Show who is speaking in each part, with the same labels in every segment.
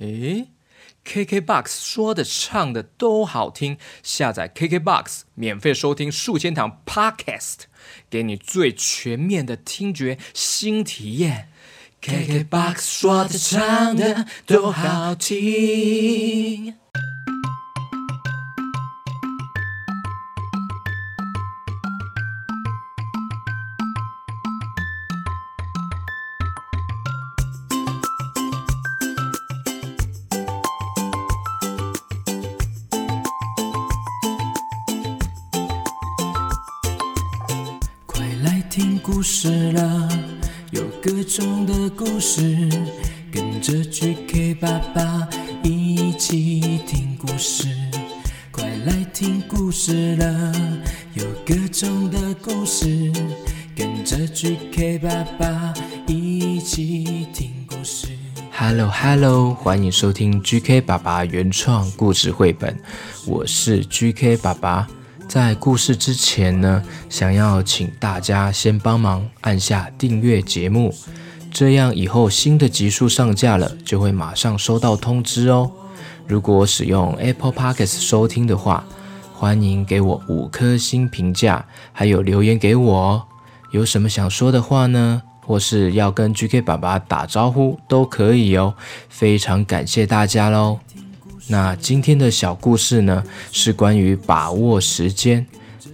Speaker 1: 诶，KKBOX 说的唱的都好听，下载 KKBOX 免费收听数千堂 Podcast，给你最全面的听觉新体验。KKBOX 说的唱的都好听。
Speaker 2: 听故事了，有各种的故事，跟着 GK 爸爸一起听故事。快来听故事了，有各种的故事，跟着 GK 爸爸一起听故事。
Speaker 1: Hello Hello，欢迎收听 GK 爸爸原创故事绘本，我是 GK 爸爸。在故事之前呢，想要请大家先帮忙按下订阅节目，这样以后新的集数上架了，就会马上收到通知哦。如果使用 Apple Podcast 收听的话，欢迎给我五颗星评价，还有留言给我哦。有什么想说的话呢？或是要跟 GK 爸爸打招呼都可以哦。非常感谢大家喽。那今天的小故事呢，是关于把握时间。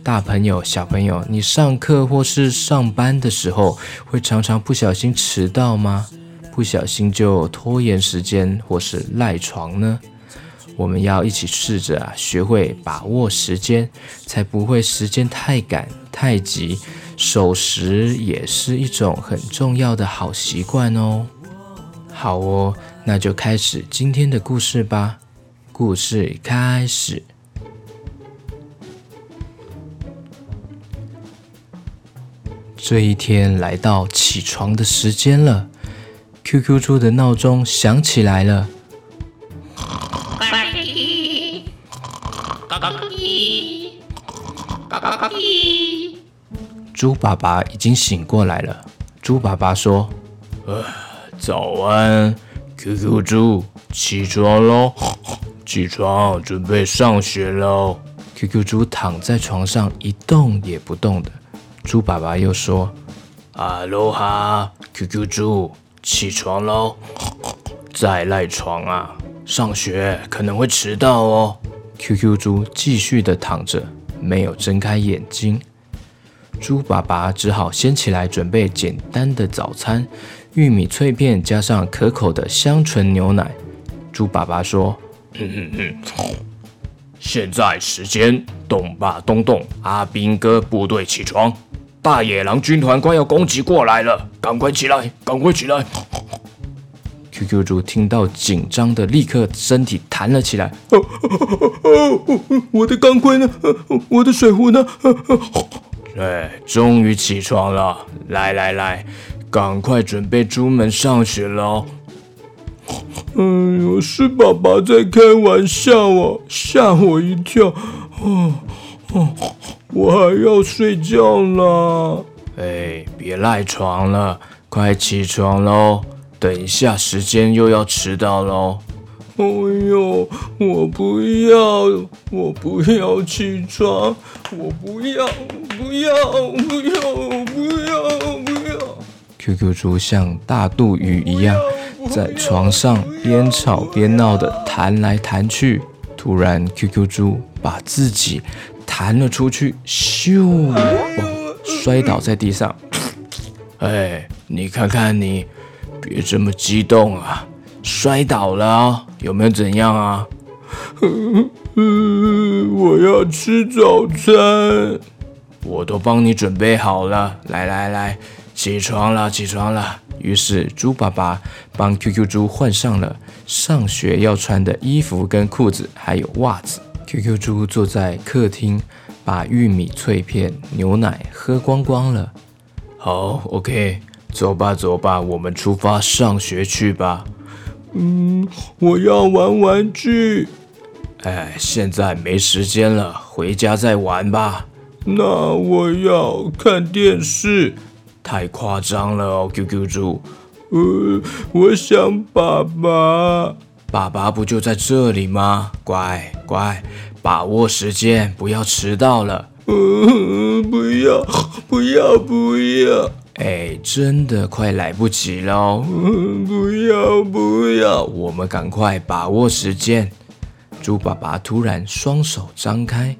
Speaker 1: 大朋友、小朋友，你上课或是上班的时候，会常常不小心迟到吗？不小心就拖延时间或是赖床呢？我们要一起试着啊，学会把握时间，才不会时间太赶太急。守时也是一种很重要的好习惯哦。好哦，那就开始今天的故事吧。故事开始。这一天来到起床的时间了，QQ 猪的闹钟响起来了。猪爸爸已经醒过来了。猪爸爸说：“呃，早安，QQ 猪，起床喽。”起床，准备上学喽！QQ 猪躺在床上一动也不动的。猪爸爸又说：“哈喽哈，QQ 猪，起床喽！再赖床啊，上学可能会迟到哦。”QQ 猪继续的躺着，没有睁开眼睛。猪爸爸只好先起来准备简单的早餐：玉米脆片加上可口的香醇牛奶。猪爸爸说。哼哼哼，现在时间动吧动动，阿兵哥部队起床，大野狼军团快要攻击过来了，赶快起来，赶快起来！QQ 猪听到紧张的，立刻身体弹了起来。我的钢盔呢？我的水壶呢？哎，终于起床了！来来来，赶快准备出门上学喽！哎呦，是爸爸在开玩笑哦，吓我一跳。哦哦，我还要睡觉啦。哎，别赖床了，快起床喽！等一下时间又要迟到喽。哎呦，我不要，我不要起床，我不要，不要，不要，不要，不要。QQ 猪像大肚鱼一样。在床上边吵边闹的弹来弹去，突然 QQ 猪把自己弹了出去，咻，哦摔倒在地上。哎，你看看你，别这么激动啊！摔倒了，有没有怎样啊？我要吃早餐，我都帮你准备好了。来来来，起床了，起床了。于是，猪爸爸帮 QQ 猪换上了上学要穿的衣服跟裤子，还有袜子。QQ 猪坐在客厅，把玉米脆片、牛奶喝光光了。好，OK，走吧，走吧，我们出发上学去吧。嗯，我要玩玩具。哎，现在没时间了，回家再玩吧。那我要看电视。太夸张了哦，QQ 猪。呃，我想爸爸。爸爸不就在这里吗？乖乖，把握时间，不要迟到了。
Speaker 3: 嗯，不要，不要，不要！
Speaker 1: 哎，真的快来不及喽！
Speaker 3: 嗯，不要，不要！
Speaker 1: 我们赶快把握时间。猪爸爸突然双手张开，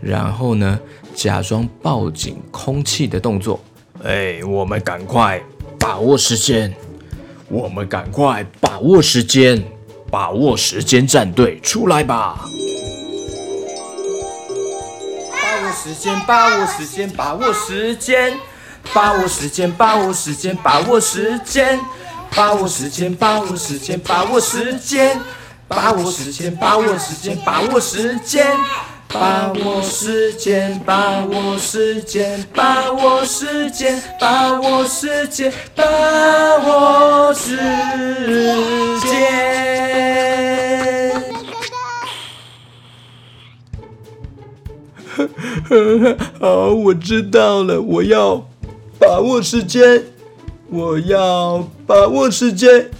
Speaker 1: 然后呢，假装抱紧空气的动作。哎，我们赶快把握时间！我们赶快把握时间！把握时间，战队出来吧！
Speaker 2: 把握时间，把握时间，把握时间，把握时间，把握时间，把握时间，把握时间，把握时间，把握时间，把握时间，把握时间，把握时间。把握时间，把握时间，把握时间，把握时间，把握时间。
Speaker 3: 好，我知道了，我要把握时间，我要把握时间。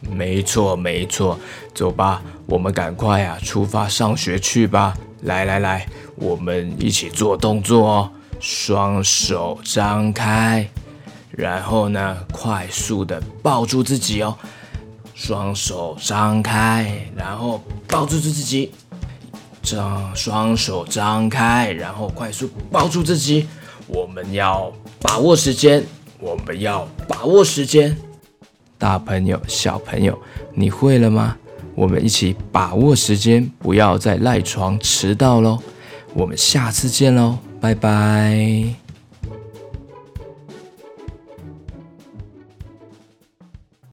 Speaker 1: 没错，没错，走吧，我们赶快啊，出发上学去吧。来来来，我们一起做动作哦。双手张开，然后呢，快速的抱住自己哦。双手张开，然后抱住自己。张双手张开，然后快速抱住自己。我们要把握时间，我们要把握时间。大朋友、小朋友，你会了吗？我们一起把握时间，不要再赖床迟到喽！我们下次见喽，拜拜。